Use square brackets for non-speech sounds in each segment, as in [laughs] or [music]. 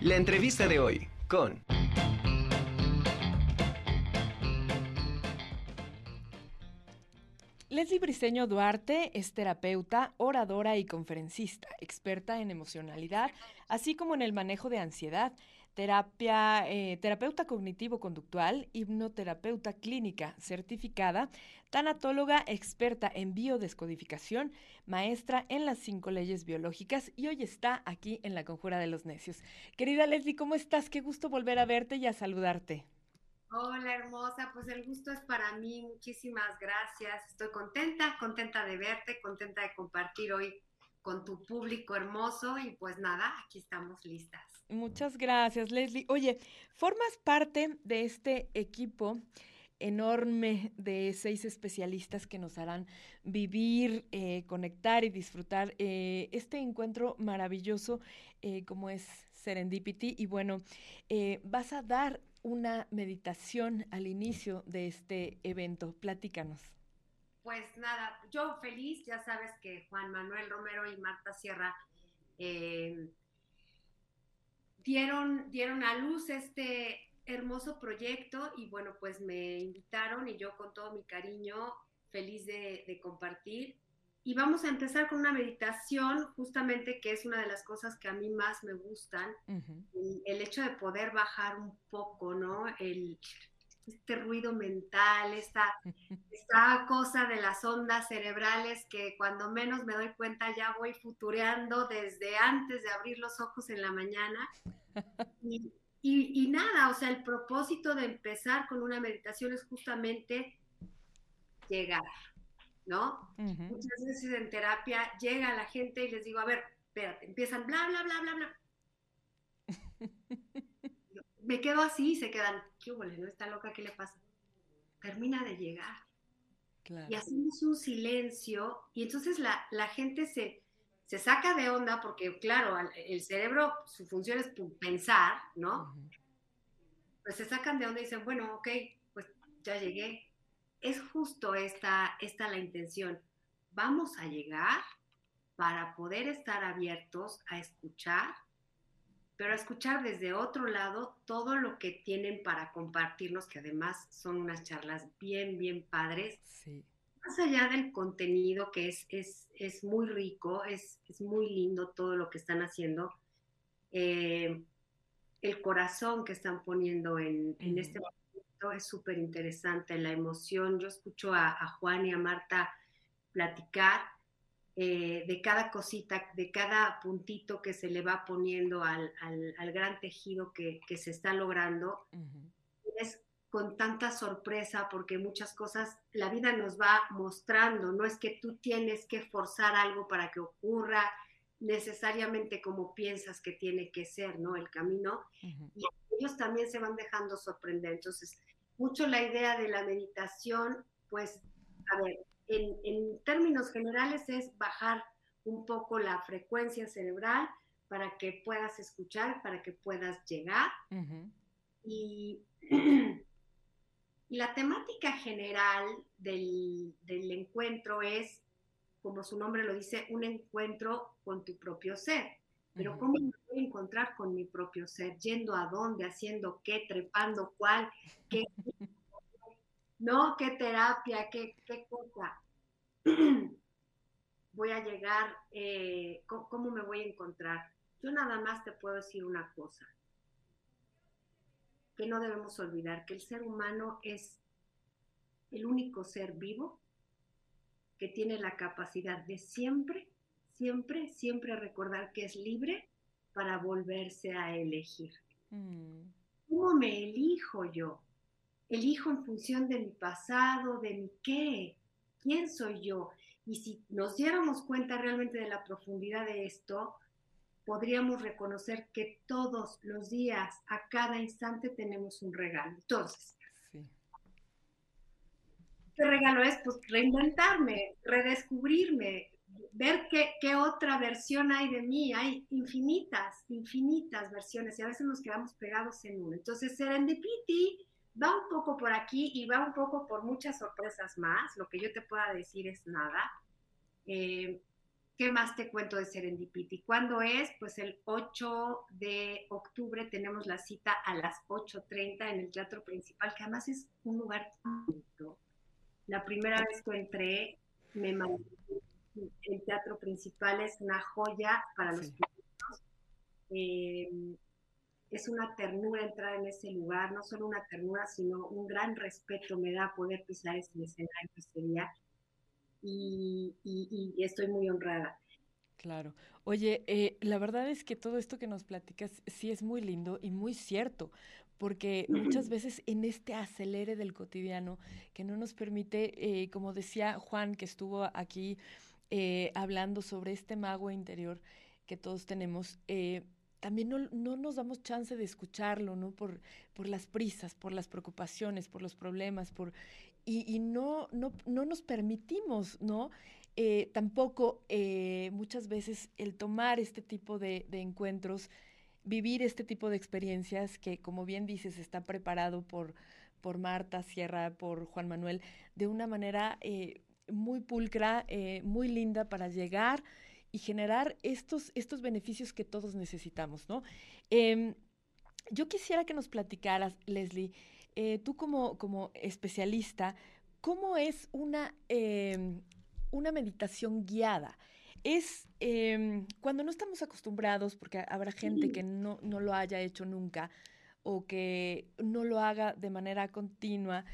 La entrevista de hoy con... Leslie Briseño Duarte es terapeuta, oradora y conferencista, experta en emocionalidad, así como en el manejo de ansiedad, terapia, eh, terapeuta cognitivo-conductual, hipnoterapeuta clínica certificada, tanatóloga experta en biodescodificación, maestra en las cinco leyes biológicas y hoy está aquí en la Conjura de los Necios. Querida Leslie, ¿cómo estás? Qué gusto volver a verte y a saludarte. Hola hermosa, pues el gusto es para mí, muchísimas gracias. Estoy contenta, contenta de verte, contenta de compartir hoy con tu público hermoso y pues nada, aquí estamos listas. Muchas gracias Leslie. Oye, formas parte de este equipo enorme de seis especialistas que nos harán vivir, eh, conectar y disfrutar eh, este encuentro maravilloso eh, como es Serendipity. Y bueno, vas a dar una meditación al inicio de este evento. Platícanos. Pues nada, yo feliz, ya sabes que Juan Manuel Romero y Marta Sierra eh, dieron, dieron a luz este hermoso proyecto y bueno, pues me invitaron y yo con todo mi cariño feliz de, de compartir y vamos a empezar con una meditación, justamente que es una de las cosas que a mí más me gustan, el, hecho de poder bajar un poco, ¿no? El, este ruido mental, esta, esta cosa de las ondas cerebrales que cuando menos me doy cuenta ya voy futureando desde antes de abrir los ojos en la mañana. Y, y nada, o sea, el propósito de empezar con una meditación es justamente llegar, ¿no? Muchas veces en terapia llega la gente y les digo, a ver, espérate, empiezan bla, bla, bla, bla, bla. [laughs] Me quedo así y se quedan, qué huele, ¿no? Está loca, ¿qué le pasa? Termina de llegar. Y hacemos un silencio y entonces la, la gente se, se saca de onda porque, claro, el cerebro, su función es pensar, ¿no? Pues se sacan de onda y dicen, bueno, ok, pues ya llegué, es justo esta, esta la intención. Vamos a llegar para poder estar abiertos a escuchar, pero a escuchar desde otro lado todo lo que tienen para compartirnos, que además son unas charlas bien, bien padres. Más allá del contenido que es, es, muy rico, es, muy lindo todo lo que están haciendo, eh, el corazón que están poniendo en, en este es súper interesante, la emoción. Yo escucho a, Juan y a Marta platicar eh, de cada cosita, de cada puntito que se le va poniendo al, gran tejido que, se está logrando. Es con tanta sorpresa porque muchas cosas la vida nos va mostrando, no es que tú tienes que forzar algo para que ocurra necesariamente como piensas que tiene que ser, ¿no? El camino. Y ellos también se van dejando sorprender. Entonces, mucho la idea de la meditación, pues, a ver, en, términos generales es bajar un poco la frecuencia cerebral para que puedas escuchar, para que puedas llegar. [clears throat] y, la temática general del, encuentro es, como su nombre lo dice, un encuentro con tu propio ser. Pero ¿cómo me voy a encontrar con mi propio ser? ¿Yendo a dónde? ¿Haciendo qué? ¿Trepando cuál? ¿Qué? ¿No? ¿Qué terapia? ¿Qué, qué cosa? [clears throat] voy a llegar? Eh, ¿cómo, me voy a encontrar? Yo nada más te puedo decir una cosa, que no debemos olvidar, que el ser humano es el único ser vivo que tiene la capacidad de siempre siempre, siempre recordar que es libre para volverse a elegir. Mm. ¿Cómo me elijo yo? Elijo en función de mi pasado, de mi qué, quién soy yo. Y si nos diéramos cuenta realmente de la profundidad de esto, podríamos reconocer que todos los días, a cada instante, tenemos un regalo. Entonces, ¿qué regalo es? Pues reinventarme, redescubrirme, ver qué, otra versión hay de mí. Hay infinitas, infinitas versiones y a veces nos quedamos pegados en una. Entonces, Serendipity va un poco por aquí y va un poco por muchas sorpresas más. Lo que yo te pueda decir es nada. Eh, ¿Qué más te cuento de Serendipity? ¿Cuándo es? Pues el 8 de octubre tenemos la cita a las 8.30 en el Teatro Principal, que además es un lugar bonito. La primera vez que entré, me el Teatro Principal es una joya para los públicos. Eh, es una ternura entrar en ese lugar, no solo una ternura, sino un gran respeto me da poder pisar ese escenario ese día y, estoy muy honrada. Claro. Oye, eh, la verdad es que todo esto que nos platicas sí es muy lindo y muy cierto, porque [clears throat] muchas veces en este acelere del cotidiano que no nos permite, eh, como decía Juan, que estuvo aquí eh, hablando sobre este mago interior que todos tenemos, también no, no, nos damos chance de escucharlo, ¿no? Por, por las prisas, por las preocupaciones, por los problemas, por y, no, no, no, nos permitimos, ¿no? Eh, tampoco eh, muchas veces el tomar este tipo de, encuentros, vivir este tipo de experiencias que, como bien dices, está preparado por, por Marta Sierra, por Juan Manuel, de una manera eh, muy pulcra, muy linda para llegar y generar estos, estos beneficios que todos necesitamos, ¿no? Em, yo quisiera que nos platicaras, Leslie, eh, tú como, como especialista, ¿cómo es una, em, una meditación guiada? Es em, cuando no estamos acostumbrados, porque habrá gente que no, no, lo haya hecho nunca o que no lo haga de manera continua.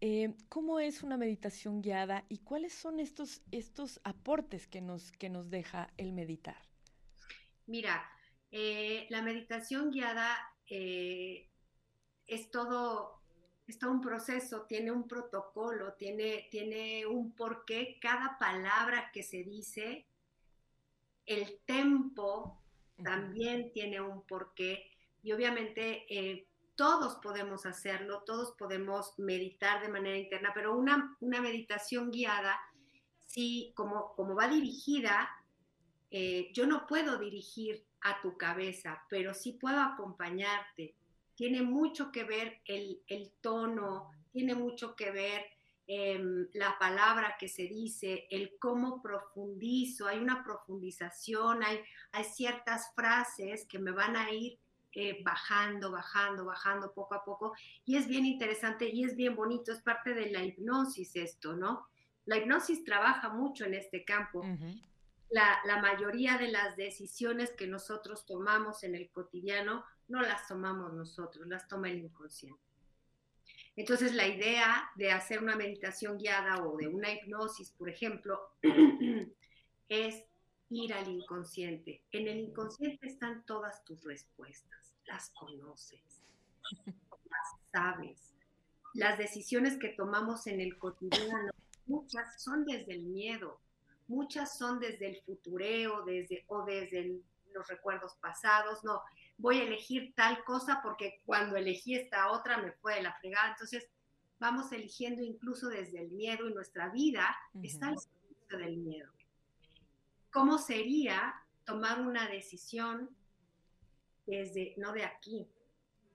Eh, ¿Cómo es una meditación guiada y cuáles son estos, estos aportes que nos, que nos deja el meditar? Mira, eh, la meditación guiada es todo está un proceso, tiene un protocolo, tiene, tiene un porqué. Cada palabra que se dice, el tempo también tiene un porqué. Y obviamente eh, todos podemos hacerlo, todos podemos meditar de manera interna, pero una, una meditación guiada, sí, como, como va dirigida, eh, yo no puedo dirigir a tu cabeza, pero sí puedo acompañarte. Tiene mucho que ver el, tono, tiene mucho que ver em, la palabra que se dice, el cómo profundizo, hay una profundización, hay, hay ciertas frases que me van a ir eh, bajando, bajando, bajando poco a poco. Y es bien interesante y es bien bonito, es parte de la hipnosis esto, ¿no? La hipnosis trabaja mucho en este campo. la, la, mayoría de las decisiones que nosotros tomamos en el cotidiano no las tomamos nosotros, las toma el inconsciente. Entonces, la idea de hacer una meditación guiada o de una hipnosis, por ejemplo, [clears throat] es ir al inconsciente. En el inconsciente están todas tus respuestas, las conoces, las sabes. Las decisiones que tomamos en el cotidiano, muchas son desde el miedo, muchas son desde el futureo, desde, o desde los recuerdos pasados, no, voy a elegir tal cosa porque cuando elegí esta otra me fue de la fregada. Entonces, vamos eligiendo incluso desde el miedo y nuestra vida está al servicio del miedo. ¿Cómo sería tomar una decisión desde, no de aquí,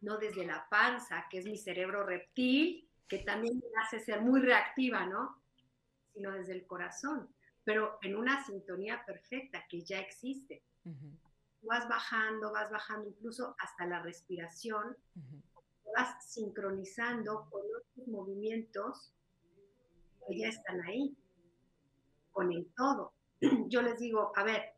no desde la panza, que es mi cerebro reptil, que también me hace ser muy reactiva, ¿no? Sino desde el corazón, pero en una sintonía perfecta que ya existe vas bajando, vas bajando incluso hasta la respiración, vas sincronizando con otros movimientos que ya están ahí, con el todo. [clears throat] Yo les digo, a ver,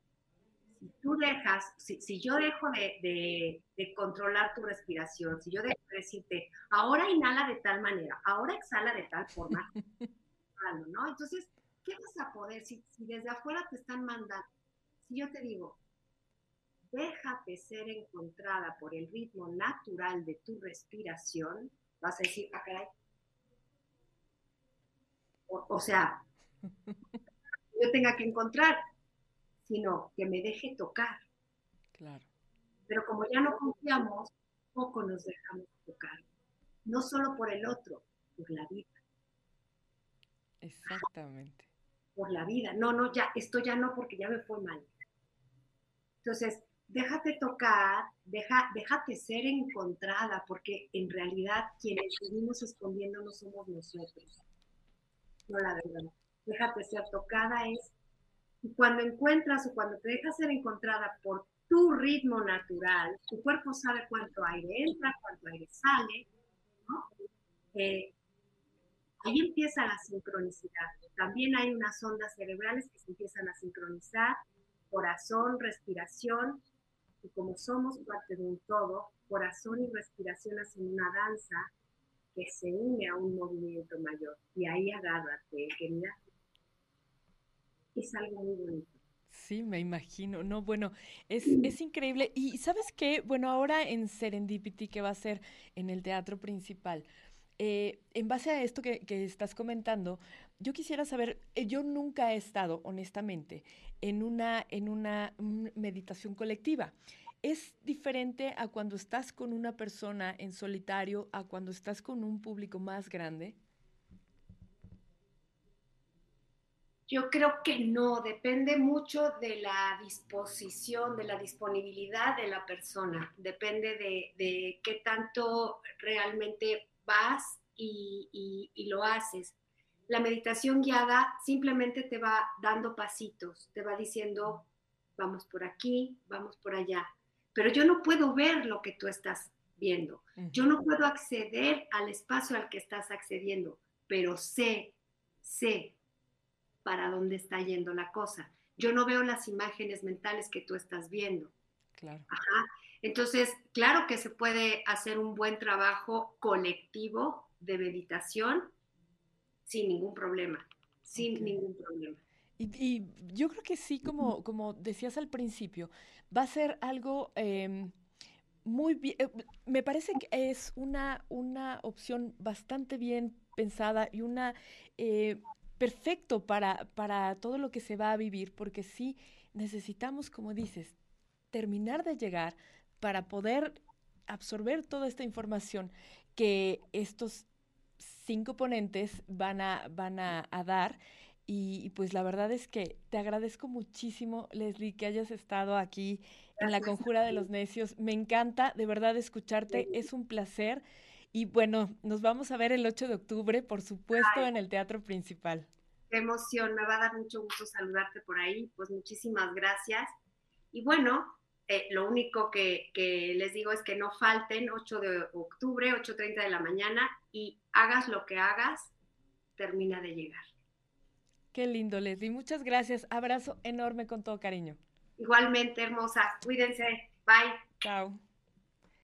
si tú dejas, si, yo dejo de, controlar tu respiración, si yo dejo de decirte, ahora inhala de tal manera, ahora exhala de tal forma, [laughs] ¿no? Entonces, ¿qué vas a poder si, si desde afuera te están mandando? Si yo te digo, déjate ser encontrada por el ritmo natural de tu respiración, vas a decir, ah, caray. O, sea, [laughs] yo tenga que encontrar, sino que me deje tocar. Claro. Pero como ya no confiamos, poco nos dejamos tocar. No solo por el otro, por la vida. Exactamente. Por la vida. No, no, ya, esto ya no porque ya me fue mal. Entonces, déjate tocar, deja, déjate ser encontrada, porque en realidad quienes seguimos escondiendo no somos nosotros. No la verdad. Déjate ser tocada es cuando encuentras o cuando te dejas ser encontrada por tu ritmo natural, tu cuerpo sabe cuánto aire entra, cuánto aire sale, ¿no? Eh, ahí empieza la sincronicidad. También hay unas ondas cerebrales que se empiezan a sincronizar, corazón, respiración, y como somos parte de un todo, corazón y respiración hacen una danza que se une a un movimiento mayor. Y ahí agárrate, querida. Es algo muy bonito. Sí, me imagino. No, bueno, es, es, increíble. Y sabes qué, bueno, ahora en Serendipity, que va a ser en el teatro principal, eh, en base a esto que, que, estás comentando, yo quisiera saber, eh, yo nunca he estado, honestamente, en una, en una meditación colectiva. ¿Es diferente a cuando estás con una persona en solitario a cuando estás con un público más grande? Yo creo que no, depende mucho de la disposición, de la disponibilidad de la persona, depende de, qué tanto realmente vas y, y, lo haces. La meditación guiada simplemente te va dando pasitos, te va diciendo, vamos por aquí, vamos por allá, pero yo no puedo ver lo que tú estás viendo, yo no puedo acceder al espacio al que estás accediendo, pero sé, sé para dónde está yendo la cosa. Yo no veo las imágenes mentales que tú estás viendo. Claro. Ajá. Entonces, claro que se puede hacer un buen trabajo colectivo de meditación sin ningún problema, sin ningún problema. Y, yo creo que sí, como, como decías al principio, va a ser algo em, muy bien, eh, me parece que es una, una opción bastante bien pensada y una eh, perfecto para, para todo lo que se va a vivir, porque sí necesitamos, como dices, terminar de llegar para poder absorber toda esta información que estos cinco ponentes van a, van a, dar. Y, pues la verdad es que te agradezco muchísimo, Leslie, que hayas estado aquí en la Conjura de los Necios. Me encanta de verdad escucharte, es un placer. Y bueno, nos vamos a ver el 8 de octubre, por supuesto, en el Teatro Principal. Qué emoción, me va a dar mucho gusto saludarte por ahí, pues muchísimas gracias. Y bueno, eh, lo único que, que, les digo es que no falten 8 de octubre, 8.30 de la mañana y hagas lo que hagas, termina de llegar. Qué lindo, Leslie. Muchas gracias. Abrazo enorme con todo cariño. Igualmente, hermosa. Cuídense. Bye. Chao.